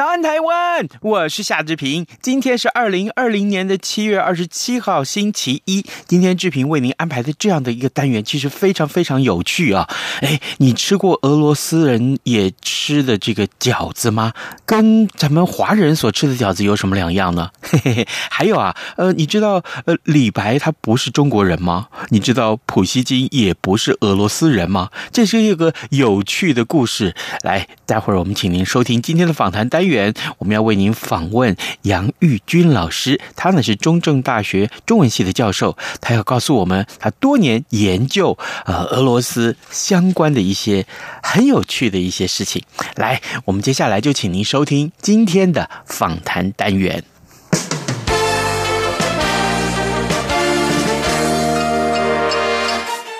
早安，台湾！我是夏志平。今天是二零二零年的七月二十七号，星期一。今天志平为您安排的这样的一个单元，其实非常非常有趣啊！哎，你吃过俄罗斯人也吃的这个饺子吗？跟咱们华人所吃的饺子有什么两样呢？嘿嘿嘿。还有啊，呃，你知道呃李白他不是中国人吗？你知道普希金也不是俄罗斯人吗？这是一个有趣的故事。来，待会儿我们请您收听今天的访谈单。单元，我们要为为您访问杨玉军老师，他呢是中正大学中文系的教授，他要告诉我们他多年研究呃俄罗斯相关的一些很有趣的一些事情。来，我们接下来就请您收听今天的访谈单元。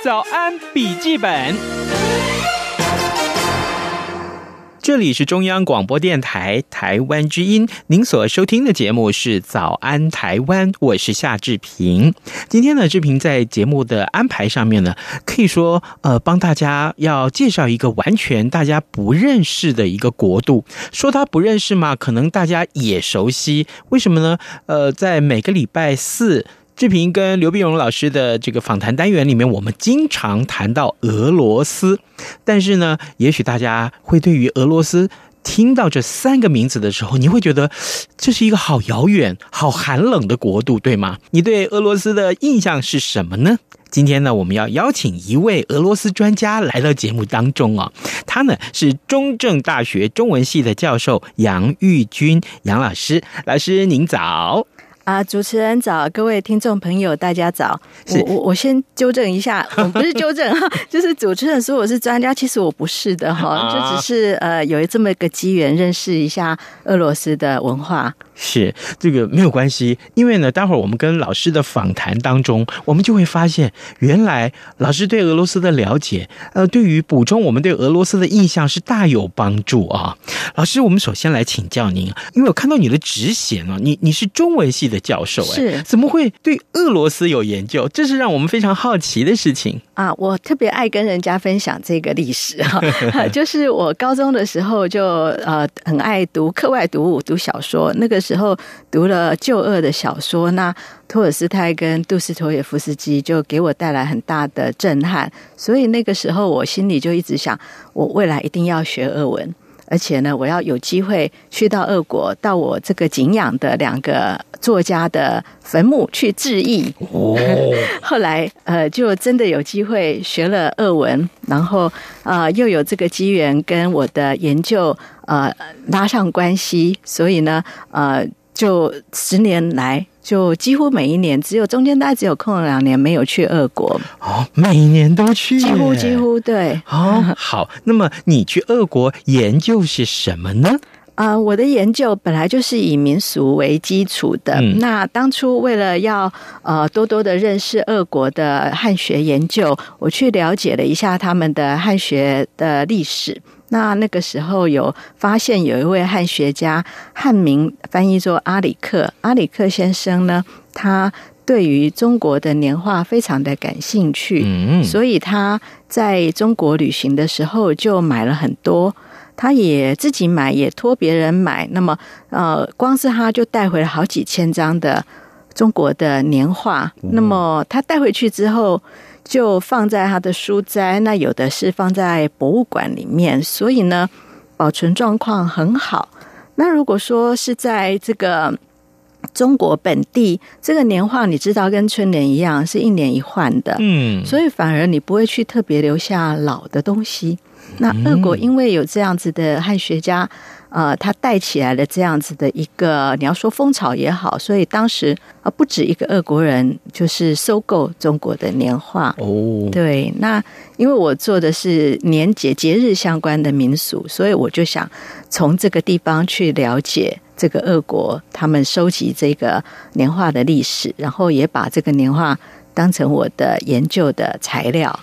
早安，笔记本。这里是中央广播电台台湾之音，您所收听的节目是《早安台湾》，我是夏志平。今天呢，志平在节目的安排上面呢，可以说呃，帮大家要介绍一个完全大家不认识的一个国度。说他不认识嘛，可能大家也熟悉。为什么呢？呃，在每个礼拜四。志平跟刘碧荣老师的这个访谈单元里面，我们经常谈到俄罗斯，但是呢，也许大家会对于俄罗斯听到这三个名字的时候，你会觉得这是一个好遥远、好寒冷的国度，对吗？你对俄罗斯的印象是什么呢？今天呢，我们要邀请一位俄罗斯专家来到节目当中啊，他呢是中正大学中文系的教授杨玉军杨老师，老师您早。啊，主持人早，各位听众朋友，大家早。我我我先纠正一下，我不是纠正哈，就是主持人说我是专家，其实我不是的哈，就只是呃有这么一个机缘认识一下俄罗斯的文化。是这个没有关系，因为呢，待会儿我们跟老师的访谈当中，我们就会发现，原来老师对俄罗斯的了解，呃，对于补充我们对俄罗斯的印象是大有帮助啊。老师，我们首先来请教您，因为我看到你的职衔啊，你你是中文系的教授，哎，是怎么会对俄罗斯有研究？这是让我们非常好奇的事情啊。我特别爱跟人家分享这个历史哈，就是我高中的时候就呃很爱读课外读物，读小说，那个时候读了旧俄的小说，那托尔斯泰跟杜斯托也夫斯基就给我带来很大的震撼，所以那个时候我心里就一直想，我未来一定要学俄文。而且呢，我要有机会去到俄国，到我这个景仰的两个作家的坟墓去致意。哦，后来呃，就真的有机会学了俄文，然后啊、呃，又有这个机缘跟我的研究呃拉上关系，所以呢，呃，就十年来。就几乎每一年，只有中间大概只有空了两年没有去俄国哦，每年都去，几乎几乎对哦。好，那么你去俄国研究是什么呢？啊、呃，我的研究本来就是以民俗为基础的。嗯、那当初为了要呃多多的认识俄国的汉学研究，我去了解了一下他们的汉学的历史。那那个时候有发现有一位汉学家，汉名翻译作阿里克。阿里克先生呢，他对于中国的年画非常的感兴趣，嗯，所以他在中国旅行的时候就买了很多，他也自己买，也托别人买。那么，呃，光是他就带回了好几千张的中国的年画。那么他带回去之后。就放在他的书斋，那有的是放在博物馆里面，所以呢，保存状况很好。那如果说是在这个中国本地这个年画，你知道跟春联一样，是一年一换的，嗯，所以反而你不会去特别留下老的东西。那俄国因为有这样子的汉学家。呃，他带起来了这样子的一个，你要说风潮也好，所以当时啊，不止一个俄国人就是收购中国的年画哦。对，那因为我做的是年节节日相关的民俗，所以我就想从这个地方去了解这个俄国他们收集这个年画的历史，然后也把这个年画当成我的研究的材料。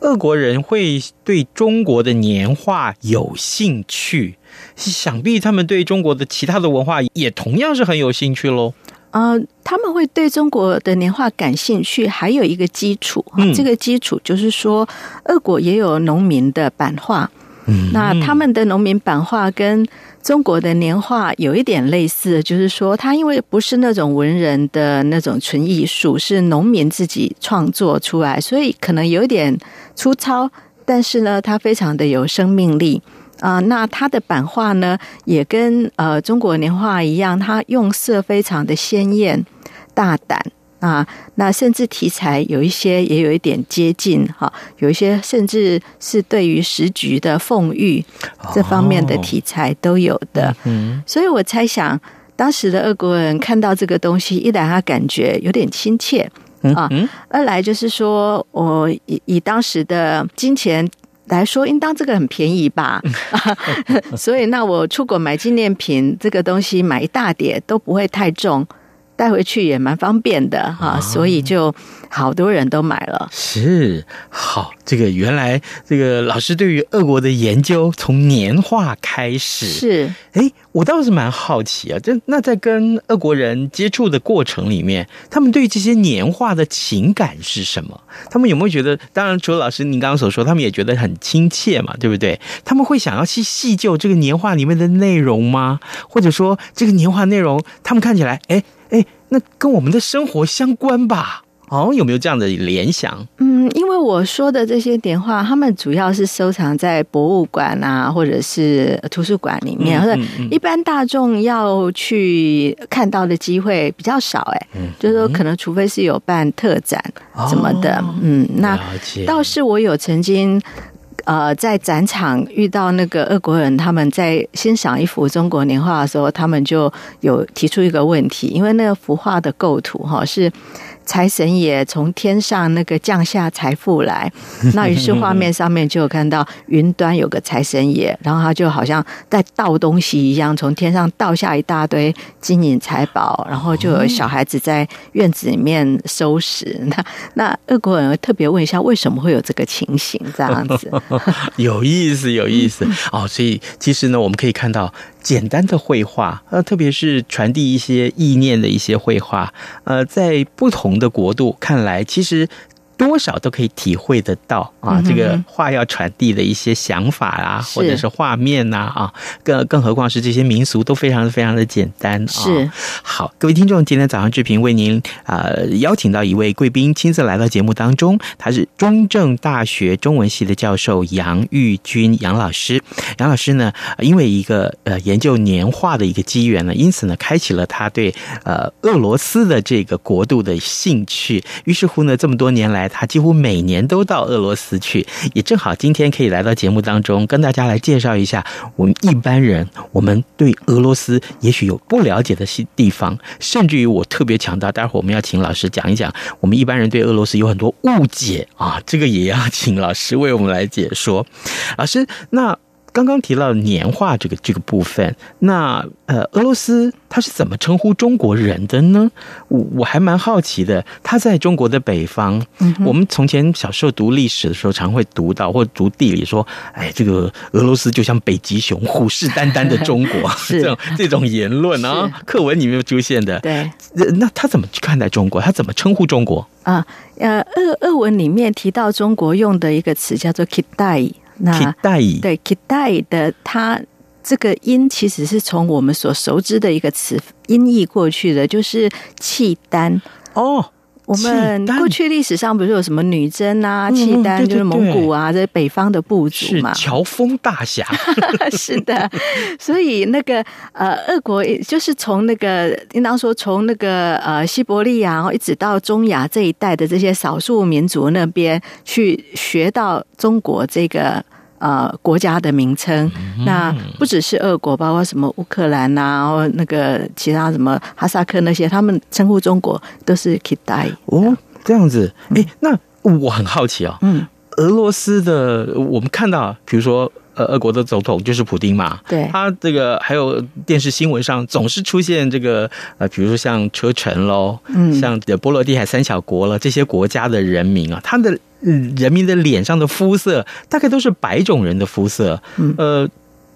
俄国人会对中国的年画有兴趣，想必他们对中国的其他的文化也同样是很有兴趣喽。呃，他们会对中国的年画感兴趣，还有一个基础，嗯，这个基础就是说，俄国也有农民的版画。嗯那他们的农民版画跟中国的年画有一点类似，就是说，它因为不是那种文人的那种纯艺术，是农民自己创作出来，所以可能有点粗糙，但是呢，它非常的有生命力啊。那它的版画呢，也跟呃中国年画一样，它用色非常的鲜艳、大胆。啊，那甚至题材有一些也有一点接近哈，有一些甚至是对于时局的讽喻这方面的题材都有的。嗯，所以我猜想，当时的俄国人看到这个东西，一来他感觉有点亲切啊，二来就是说我以以当时的金钱来说，应当这个很便宜吧？所以那我出国买纪念品，这个东西买一大叠都不会太重。带回去也蛮方便的哈，所以就好多人都买了。是，好，这个原来这个老师对于俄国的研究从年画开始。是，哎，我倒是蛮好奇啊，这那在跟俄国人接触的过程里面，他们对这些年画的情感是什么？他们有没有觉得？当然，除了老师您刚刚所说，他们也觉得很亲切嘛，对不对？他们会想要去细究这个年画里面的内容吗？或者说，这个年画内容他们看起来，哎？哎，那跟我们的生活相关吧？哦，有没有这样的联想？嗯，因为我说的这些点画，他们主要是收藏在博物馆啊，或者是图书馆里面，嗯、或者一般大众要去看到的机会比较少。哎，嗯，就是说，可能除非是有办特展什么的，哦、嗯，那倒是我有曾经。呃，在展场遇到那个俄国人，他们在欣赏一幅中国年画的时候，他们就有提出一个问题，因为那个幅画的构图哈是。财神爷从天上那个降下财富来，那于是画面上面就有看到云端有个财神爷，然后他就好像在倒东西一样，从天上倒下一大堆金银财宝，然后就有小孩子在院子里面收拾。那那俄国人特别问一下，为什么会有这个情形？这样子 有意思，有意思哦。所以其实呢，我们可以看到。简单的绘画，呃，特别是传递一些意念的一些绘画，呃，在不同的国度看来，其实。多少都可以体会得到啊，这个话要传递的一些想法啊，或者是画面呐啊，更更何况是这些民俗都非常的非常的简单。是好，各位听众，今天早上志平为您啊邀请到一位贵宾亲自来到节目当中，他是中正大学中文系的教授杨玉军杨老师。杨老师呢，因为一个呃研究年画的一个机缘呢，因此呢，开启了他对呃俄罗斯的这个国度的兴趣。于是乎呢，这么多年来。他几乎每年都到俄罗斯去，也正好今天可以来到节目当中，跟大家来介绍一下我们一般人，我们对俄罗斯也许有不了解的地方，甚至于我特别强调，待会儿我们要请老师讲一讲，我们一般人对俄罗斯有很多误解啊，这个也要请老师为我们来解说。老师，那。刚刚提到年画这个这个部分，那呃，俄罗斯他是怎么称呼中国人的呢？我我还蛮好奇的。他在中国的北方，嗯、我们从前小时候读历史的时候，常会读到或读地理说，哎，这个俄罗斯就像北极熊，虎视眈眈的中国，这种这种言论啊，课文里面出现的。对，那他怎么去看待中国？他怎么称呼中国？啊，呃，俄俄文里面提到中国用的一个词叫做 “Kitai”。那对 Kitai 的它这个音其实是从我们所熟知的一个词音译过去的，就是契丹哦。我们过去历史上不是有什么女真啊、契丹，就是蒙古啊，这北方的部族嘛，乔峰大侠。是的，所以那个呃，俄国就是从那个应当说从那个呃西伯利亚，然后一直到中亚这一带的这些少数民族那边去学到中国这个。呃，国家的名称，那不只是俄国，包括什么乌克兰呐、啊，然后那个其他什么哈萨克那些，他们称呼中国都是 Kitai 哦，这样子。哎，那我很好奇啊、哦，嗯，俄罗斯的我们看到，比如说。呃，俄国的总统就是普丁嘛，对，他这个还有电视新闻上总是出现这个呃，比如说像车臣喽，嗯，像波罗的海三小国了这些国家的人民啊，他的人民的脸上的肤色大概都是白种人的肤色，嗯，呃，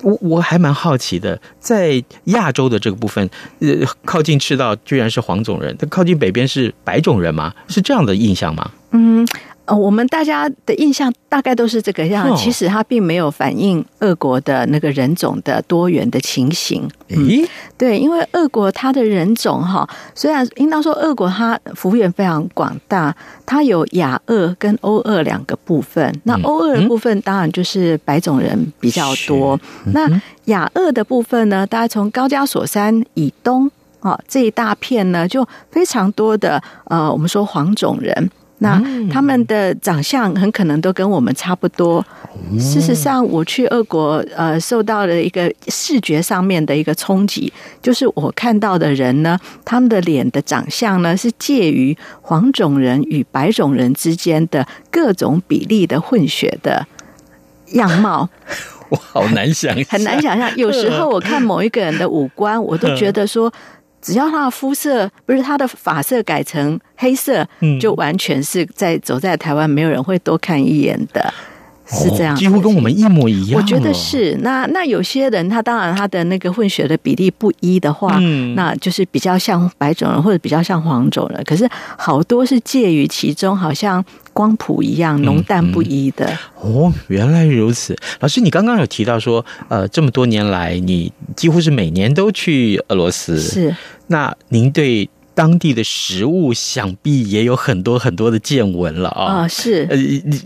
我我还蛮好奇的，在亚洲的这个部分，呃，靠近赤道居然是黄种人，它靠近北边是白种人吗？是这样的印象吗？嗯。呃，我们大家的印象大概都是这个样，其实它并没有反映俄国的那个人种的多元的情形。咦、嗯，对，因为俄国它的人种哈，虽然应当说俄国它幅员非常广大，它有亚俄跟欧俄两个部分。那欧俄的部分当然就是白种人比较多。嗯、那亚俄的部分呢，大概从高加索山以东啊这一大片呢，就非常多的呃，我们说黄种人。那他们的长相很可能都跟我们差不多。事实上，我去俄国，呃，受到了一个视觉上面的一个冲击，就是我看到的人呢，他们的脸的长相呢，是介于黄种人与白种人之间的各种比例的混血的样貌。我好难想象，很难想象。有时候我看某一个人的五官，我都觉得说。只要他的肤色不是他的发色改成黑色，嗯，就完全是在走在台湾，没有人会多看一眼的。是这样，哦，几乎跟我们一模一样。我觉得是。那那有些人，他当然他的那个混血的比例不一的话，嗯，那就是比较像白种人或者比较像黄种人。可是好多是介于其中，好像光谱一样浓淡不一的，嗯。哦，原来如此。老师，你刚刚有提到说，呃，这么多年来，你几乎是每年都去俄罗斯。是。那您对？当地的食物想必也有很多很多的见闻了啊！啊，是呃，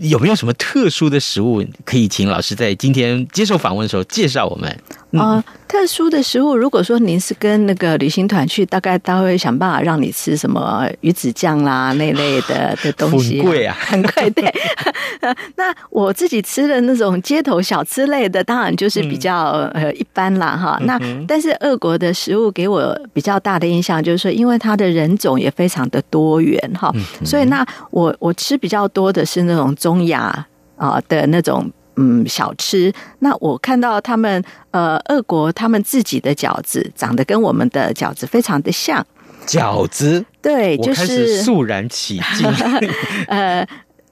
有没有什么特殊的食物可以请老师在今天接受访问的时候介绍我们？啊、呃，特殊的食物，如果说您是跟那个旅行团去，大概他会想办法让你吃什么鱼子酱啦那类的 的东西，很贵啊，很贵。对，那我自己吃的那种街头小吃类的，当然就是比较、嗯、呃一般啦哈。那、嗯、但是俄国的食物给我比较大的印象，就是说，因为它的人种也非常的多元哈、嗯，所以那我我吃比较多的是那种中亚啊的那种。嗯，小吃。那我看到他们，呃，俄国他们自己的饺子长得跟我们的饺子非常的像。饺子，对，就是肃然起敬。呃，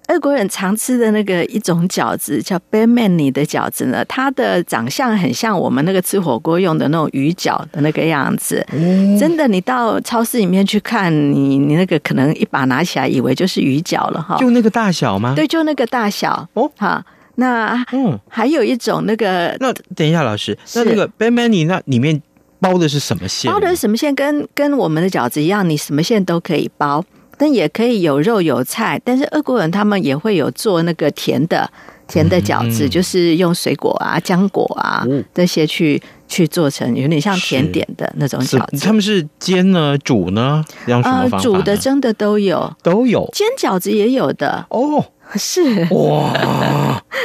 俄国人常吃的那个一种饺子叫 b e m a n i 的饺子呢，它的长相很像我们那个吃火锅用的那种鱼饺的那个样子。嗯、真的，你到超市里面去看，你你那个可能一把拿起来，以为就是鱼饺了哈。就那个大小吗？对，就那个大小。哦，好。那嗯，还有一种那个，那等一下，老师，那那个 pehmeni 那里面包的是什么馅？包的是什么馅？跟跟我们的饺子一样，你什么馅都可以包，但也可以有肉有菜。但是俄国人他们也会有做那个甜的甜的饺子，嗯，就是用水果啊、浆果啊这些去去做成有点像甜点的那种饺子。他们是煎呢、煮呢？用什么方法？呃，煮的、蒸的都有，都有。煎饺子也有的哦。是哇，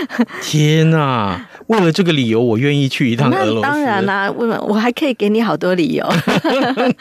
天哪！为了这个理由，我愿意去一趟俄罗斯。当然啦、啊，我我还可以给你好多理由。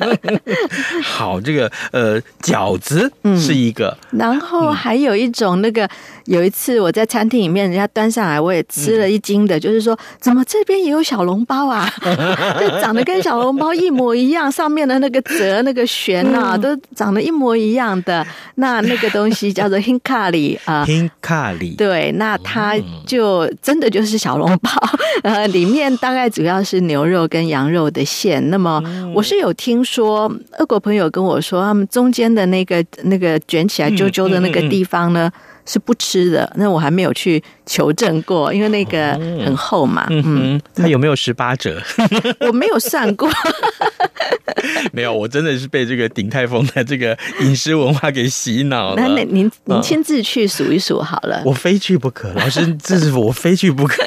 好，这个呃，饺子是一个、嗯，然后还有一种那个。有一次我在餐厅里面，人家端上来，我也吃了一惊的，就是说，怎么这边也有小笼包啊？就长得跟小笼包一模一样，上面的那个折、那个旋啊，都长得一模一样的。那那个东西叫做 hinkali 啊，hinkali。对，那它就真的就是小笼包，呃，里面大概主要是牛肉跟羊肉的馅。那么我是有听说，俄国朋友跟我说，他们中间的那个那个卷起来揪揪的那个地方呢。是不吃的，那我还没有去求证过，因为那个很厚嘛。嗯，它有没有十八折？我没有算过。没有，我真的是被这个鼎泰丰的这个饮食文化给洗脑了。那那您您亲自去数一数好了。我非去不可，老师，这是我非去不可。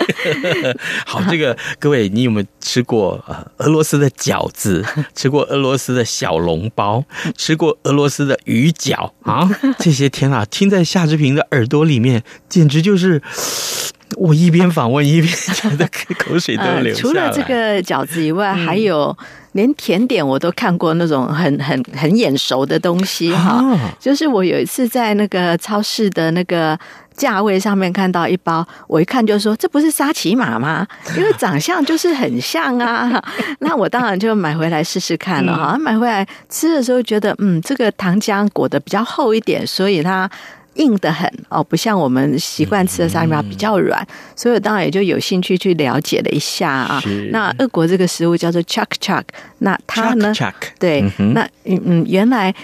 好，这个各位，你有没有吃过呃俄罗斯的饺子？吃过俄罗斯的小笼包？吃过俄罗斯的鱼饺啊？这些天啊，听在夏志平的耳朵里面，简直就是。我一边访问一边觉得口水都 流。除了这个饺子以外，还有连甜点我都看过那种很 很很眼熟的东西哈。就是我有一次在那个超市的那个价位上面看到一包，我一看就说，这不是沙琪玛吗？因为长相就是很像啊。那我当然就买回来试试看了哈。买回来吃的时候觉得，嗯，这个糖浆裹得比较厚一点，所以它。硬得很哦，不像我们习惯吃的沙琪玛比较软，嗯、所以我当然也就有兴趣去了解了一下啊。那俄国这个食物叫做 chak chak，那它呢？对，嗯，那嗯嗯，原来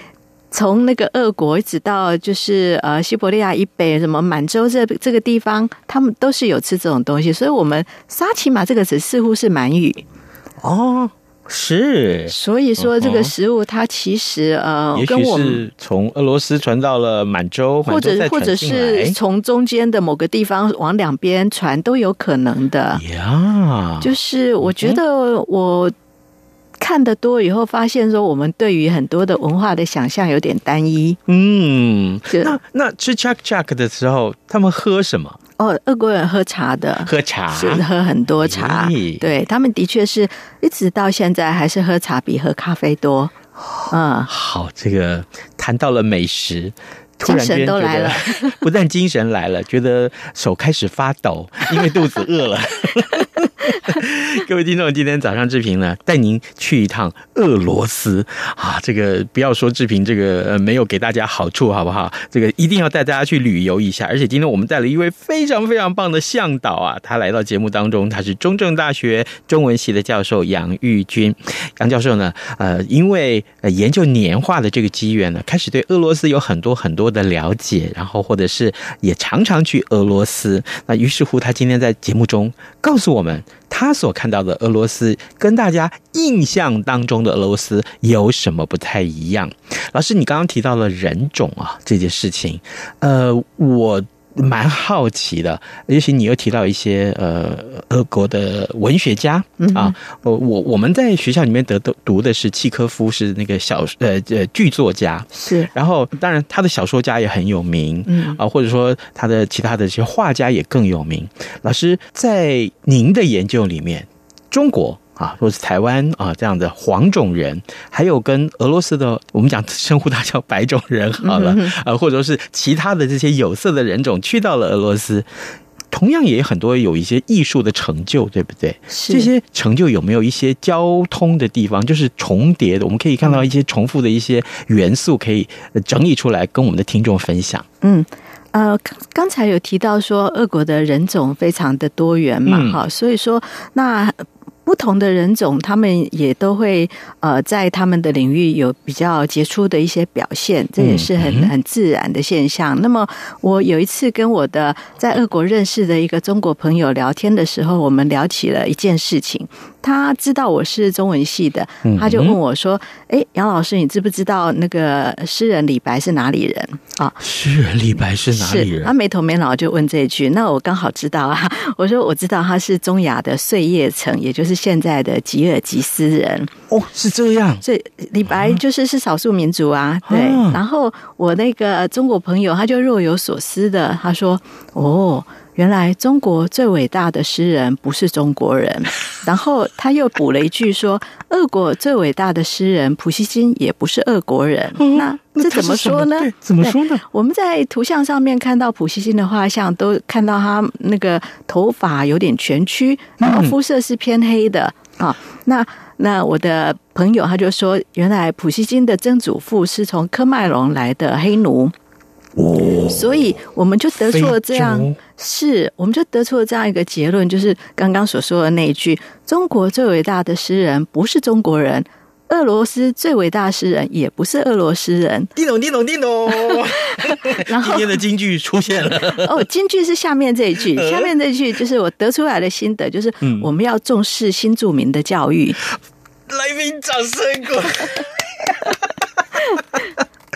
从那个俄国一直到就是呃西伯利亚以北，什么满洲这这个地方，他们都是有吃这种东西，所以我们沙琪玛这个词似乎是满语。哦。是，所以说这个食物它其实呃，也许是从俄罗斯传到了满洲，或者或者是从中间的某个地方往两边传都有可能的呀。就是我觉得我看得多以后，发现说我们对于很多的文化的想象有点单一。嗯，那那吃 chak chak 的时候，他们喝什么？哦，俄国人喝茶的，喝茶？是喝很多茶，欸、对他们的确是一直到现在还是喝茶比喝咖啡多。嗯，好，这个谈到了美食，突然间来了，不但精神来了，觉得手开始发抖，因为肚子饿了。各位听众，今天早上志平呢带您去一趟俄罗斯啊！这个不要说志平这个呃没有给大家好处好不好？这个一定要带大家去旅游一下。而且今天我们带了一位非常非常棒的向导啊，他来到节目当中，他是中正大学中文系的教授杨玉军。杨教授呢，呃，因为呃研究年画的这个机缘呢，开始对俄罗斯有很多很多的了解，然后或者是也常常去俄罗斯。那于是乎，他今天在节目中告诉我们。他所看到的俄罗斯跟大家印象当中的俄罗斯有什么不太一样？老师，你刚刚提到了人种啊这件事情，呃，我。蛮好奇的，尤其你又提到一些呃，俄国的文学家啊，我我我们在学校里面得读读的是契科夫，是那个小呃呃剧作家，是，然后当然他的小说家也很有名，嗯啊，或者说他的其他的这些画家也更有名。老师在您的研究里面，中国。啊，或是台湾啊这样的黄种人，还有跟俄罗斯的，我们讲称呼他叫白种人好了，啊，或者说是其他的这些有色的人种去到了俄罗斯，同样也有很多有一些艺术的成就，对不对？是。这些成就有没有一些交通的地方，就是重叠的？我们可以看到一些重复的一些元素，可以整理出来跟我们的听众分享。嗯，呃，刚才有提到说，俄国的人种非常的多元嘛，哈、嗯，所以说那。不同的人种，他们也都会呃，在他们的领域有比较杰出的一些表现，这也是很很自然的现象。那么，我有一次跟我的在俄国认识的一个中国朋友聊天的时候，我们聊起了一件事情。他知道我是中文系的，他就问我说：“哎，杨老师，你知不知道那个诗人李白是哪里人啊？”诗人李白是哪里人？他没头没脑就问这一句。那我刚好知道啊，我说我知道他是中亚的碎叶城，也就是现在的吉尔吉斯人。哦，是这样。所以李白就是是少数民族啊。对。然后我那个中国朋友他就若有所思的，他说：“哦。”原来中国最伟大的诗人不是中国人，然后他又补了一句说，俄国最伟大的诗人普希金也不是俄国人。那这怎么说呢？怎么说呢？我们在图像上面看到普希金的画像，都看到他那个头发有点蜷曲，然后肤色是偏黑的啊。那那我的朋友他就说，原来普希金的曾祖父是从科麦隆来的黑奴。哦，所以我们就得出了这样，是，我们就得出了这样一个结论，就是刚刚所说的那一句：中国最伟大的诗人不是中国人，俄罗斯最伟大的诗人也不是俄罗斯人。叮咚叮咚叮咚，然后今天的京剧出现了。哦，京剧是下面这一句，下面这一句就是我得出来的心得，就是我们要重视新著名的教育。来宾请掌声鼓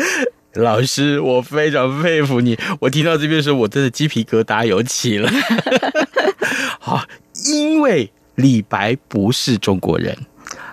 励。老师，我非常佩服你。我听到这边的时候，我真的鸡皮疙瘩有起了。好，因为李白不是中国人。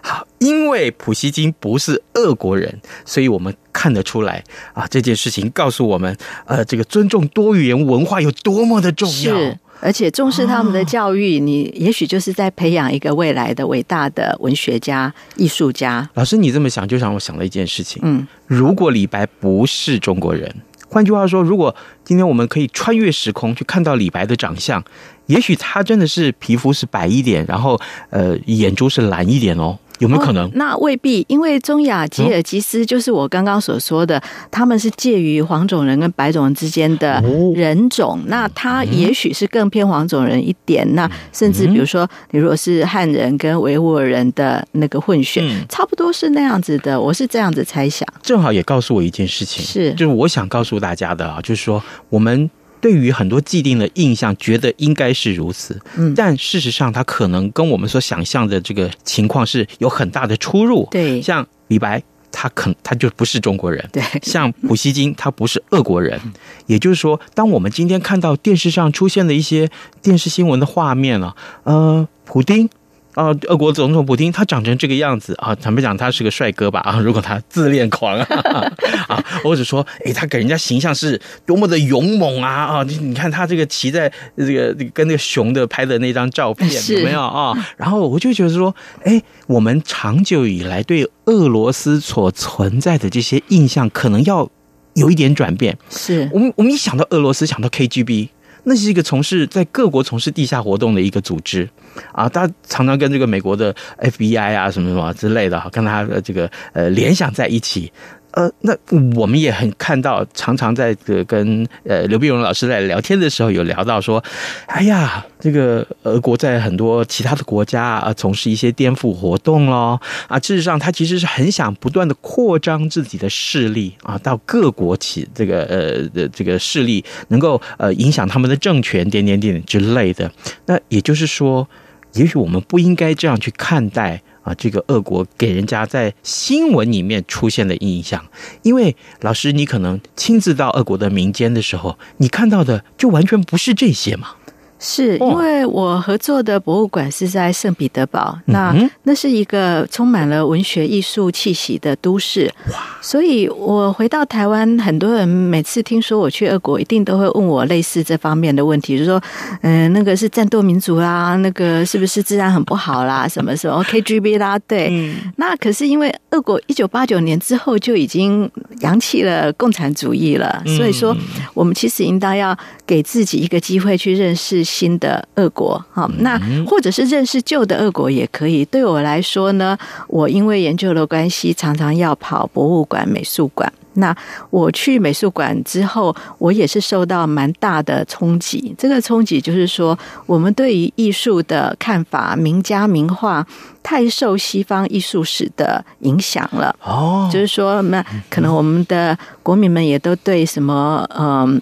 好，因为普希金不是俄国人，所以我们看得出来啊，这件事情告诉我们，呃，这个尊重多元文化有多么的重要。是，而且重视他们的教育，哦、你也许就是在培养一个未来的伟大的文学家、艺术家。老师，你这么想，就让我想了一件事情。嗯，如果李白不是中国人，换句话说，如果今天我们可以穿越时空去看到李白的长相，也许他真的是皮肤是白一点，然后呃，眼珠是蓝一点哦。有没有可能？哦、那未必，因为中亚吉尔吉斯就是我刚刚所说的，嗯、他们是介于黄种人跟白种人之间的人种。哦、那他也许是更偏黄种人一点。嗯、那甚至比如说，你如果是汉人跟维吾尔人的那个混血，嗯、差不多是那样子的。我是这样子猜想。正好也告诉我一件事情，是就是我想告诉大家的啊，就是说我们。对于很多既定的印象，觉得应该是如此，嗯，但事实上，他可能跟我们所想象的这个情况是有很大的出入。对，像李白，他可他就不是中国人；对，像普希金，他不是俄国人。也就是说，当我们今天看到电视上出现的一些电视新闻的画面了，呃，普丁。啊，俄国总统普京他长成这个样子啊，坦白讲他是个帅哥吧 啊，如果他自恋狂啊 啊，或者说诶，他给人家形象是多么的勇猛啊啊，你你看他这个骑在这个跟那个熊的拍的那张照片有没有啊？然后我就觉得说，诶，我们长久以来对俄罗斯所存在的这些印象，可能要有一点转变。是我们我们一想到俄罗斯，想到 KGB。那是一个从事在各国从事地下活动的一个组织啊，他常常跟这个美国的 FBI 啊什么什么之类的，跟他的这个呃联想在一起。呃，那我们也很看到，常常在这个跟呃刘碧荣老师在聊天的时候，有聊到说，哎呀，这个俄国在很多其他的国家啊，从事一些颠覆活动咯啊，事实上他其实是很想不断的扩张自己的势力啊，到各国起这个呃的这个势力，能够呃影响他们的政权点点点之类的。那也就是说，也许我们不应该这样去看待。啊，这个俄国给人家在新闻里面出现的印象，因为老师，你可能亲自到俄国的民间的时候，你看到的就完全不是这些嘛。是因为我合作的博物馆是在圣彼得堡，那那是一个充满了文学艺术气息的都市。所以我回到台湾，很多人每次听说我去俄国，一定都会问我类似这方面的问题，就是说，嗯，那个是战斗民族啦，那个是不是治安很不好啦，什么什么 KGB 啦，对。那可是因为俄国一九八九年之后就已经扬弃了共产主义了，所以说我们其实应当要给自己一个机会去认识。新的俄国，好，那或者是认识旧的俄国也可以。对我来说呢，我因为研究的关系，常常要跑博物馆、美术馆。那我去美术馆之后，我也是受到蛮大的冲击。这个冲击就是说，我们对于艺术的看法，名家名画太受西方艺术史的影响了。哦，就是说，那可能我们的国民们也都对什么，嗯。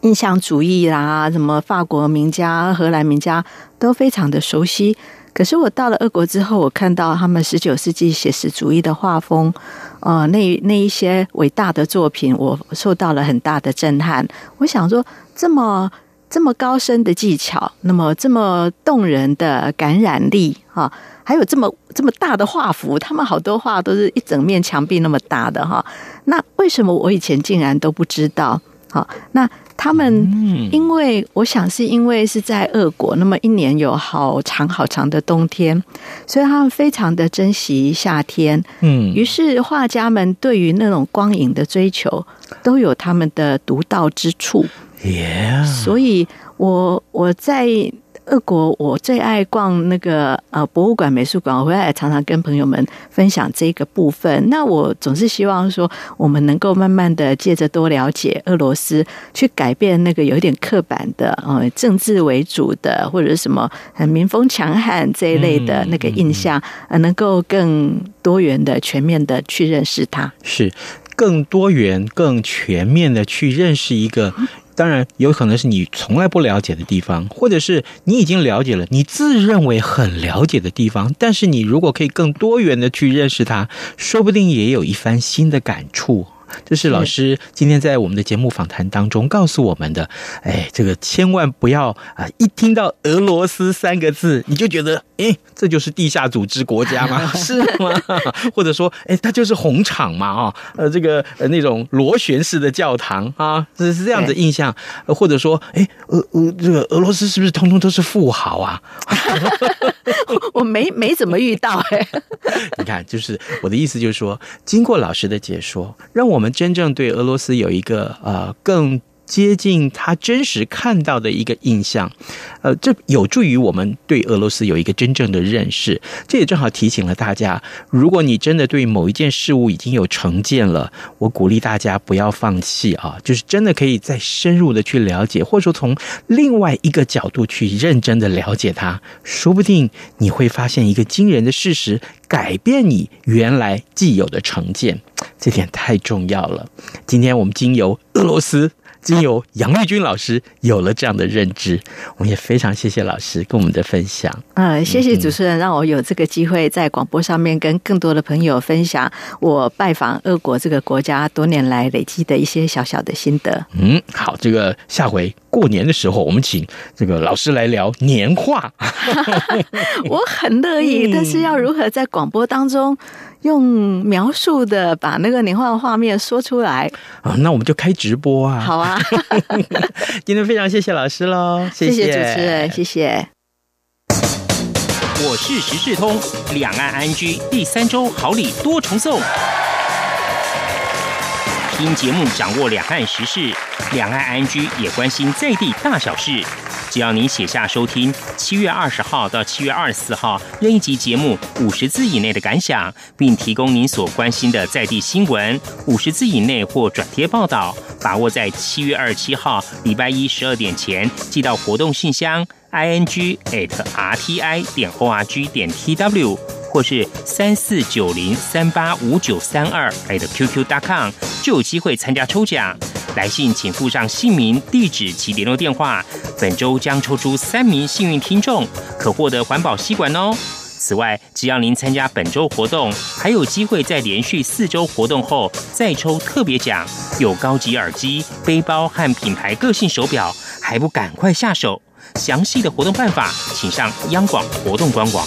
印象主义啦，什么法国名家、荷兰名家都非常的熟悉。可是我到了俄国之后，我看到他们十九世纪写实主义的画风，呃，那那一些伟大的作品，我受到了很大的震撼。我想说，这么这么高深的技巧，那么这么动人的感染力，哈，还有这么这么大的画幅，他们好多画都是一整面墙壁那么大的哈。那为什么我以前竟然都不知道？好，那。他们因为我想是因为是在俄国，那么一年有好长好长的冬天，所以他们非常的珍惜夏天。嗯，于是画家们对于那种光影的追求都有他们的独到之处。Yeah，所以我我在。俄国，我最爱逛那个呃博物馆、美术馆，我回来也常常跟朋友们分享这个部分。那我总是希望说，我们能够慢慢的借着多了解俄罗斯，去改变那个有一点刻板的呃政治为主的，或者是什么很民风强悍这一类的那个印象，呃，能够更多元的、全面的去认识它。是。更多元、更全面的去认识一个当然有可能是你从来不了解的地方，或者是你已经了解了，你自认为很了解的地方。但是你如果可以更多元的去认识它，说不定也有一番新的感触。这是老师今天在我们的节目访谈当中告诉我们的。哎，这个千万不要啊！一听到俄罗斯三个字，你就觉得，哎，这就是地下组织国家吗？是吗？或者说，哎，它就是红场嘛？啊，呃，这个呃那种螺旋式的教堂啊，这是这样的印象。或者说，哎，俄俄这个俄罗斯是不是通通都是富豪啊？我没没怎么遇到哎。你看，就是我的意思，就是说，经过老师的解说，让我们。我们真正对俄罗斯有一个呃更接近他真实看到的一个印象，呃，这有助于我们对俄罗斯有一个真正的认识。这也正好提醒了大家，如果你真的对某一件事物已经有成见了，我鼓励大家不要放弃啊，就是真的可以再深入的去了解，或者说从另外一个角度去认真的了解它，说不定你会发现一个惊人的事实，改变你原来既有的成见。这点太重要了。今天我们经由俄罗斯，经由杨玉君老师有了这样的认知，我们也非常谢谢老师跟我们的分享。嗯，谢谢主持人，让我有这个机会在广播上面跟更多的朋友分享我拜访俄国这个国家多年来累积的一些小小的心得。嗯，好，这个下回过年的时候，我们请这个老师来聊年画。我很乐意，但是要如何在广播当中？用描述的把那个年画画面说出来啊，那我们就开直播啊！好啊，今天非常谢谢老师喽，谢谢，主持人，谢谢。我是时事通，两岸 ING 第三周好礼多重送，听节目掌握两岸时事，两岸 ING 也关心在地大小事。只要您写下收听七月二十号到七月二十四号任一集节目五十字以内的感想，并提供您所关心的在地新闻五十字以内或转贴报道，把握在七月二十七号礼拜一十二点前寄到活动信箱 i n g at r t i 点 o r g 点 t w 或是三四九零三八五九三二 at q q dot com 就有机会参加抽奖。来信请附上姓名、地址及联络电话。本周将抽出三名幸运听众，可获得环保吸管哦。此外，只要您参加本周活动，还有机会在连续四周活动后再抽特别奖，有高级耳机、背包和品牌个性手表，还不赶快下手？详细的活动办法，请上央广活动官网。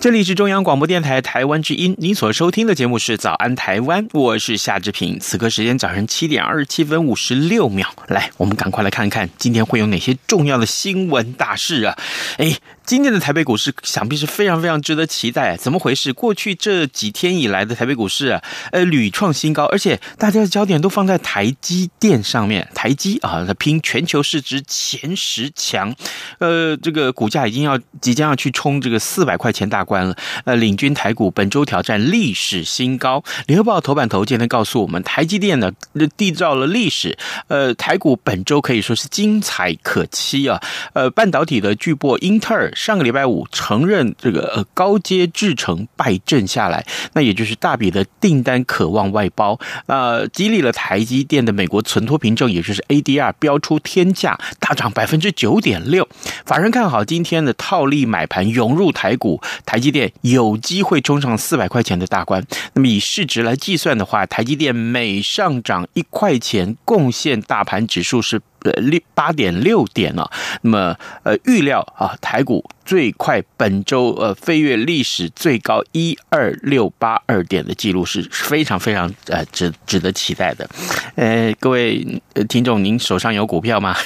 这里是中央广播电台台湾之音，您所收听的节目是《早安台湾》，我是夏志平。此刻时间早上七点二十七分五十六秒，来，我们赶快来看看今天会有哪些重要的新闻大事啊！哎。今天的台北股市想必是非常非常值得期待，怎么回事？过去这几天以来的台北股市啊，呃，屡创新高，而且大家的焦点都放在台积电上面。台积啊，它拼全球市值前十强，呃，这个股价已经要即将要去冲这个四百块钱大关了，呃，领军台股本周挑战历史新高。联合报头版头今天告诉我们，台积电呢缔造了历史，呃，台股本周可以说是精彩可期啊，呃，半导体的巨擘英特尔。上个礼拜五承认这个呃高阶制程败阵下来，那也就是大笔的订单渴望外包，呃，激励了台积电的美国存托凭证，也就是 ADR 飙出天价，大涨百分之九点六。法人看好今天的套利买盘涌入台股，台积电有机会冲上四百块钱的大关。那么以市值来计算的话，台积电每上涨一块钱，贡献大盘指数是。呃，六八点六点啊，那么呃，预料啊，台股最快本周呃飞跃历史最高一二六八二点的记录是非常非常呃值值得期待的。呃，各位听众，您手上有股票吗？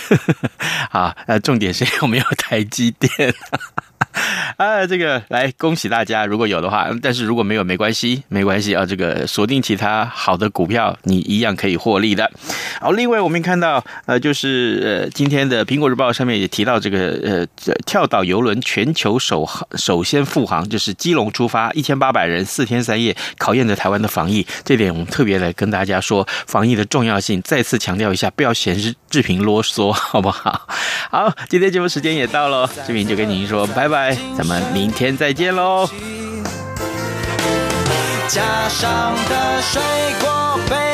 啊，呃，重点是有没有台积电？啊，这个来恭喜大家，如果有的话，但是如果没有没关系，没关系啊，这个锁定其他好的股票，你一样可以获利的。好，另外我们看到呃，就是呃今天的苹果日报上面也提到这个呃跳岛游轮全球首航首先复航，就是基隆出发，一千八百人四天三夜，考验着台湾的防疫。这点我们特别来跟大家说防疫的重要性，再次强调一下，不要嫌志平啰嗦，好不好？好，今天节目时间也到了，志平就跟您说拜拜。咱们明天再见喽。架上的水果杯。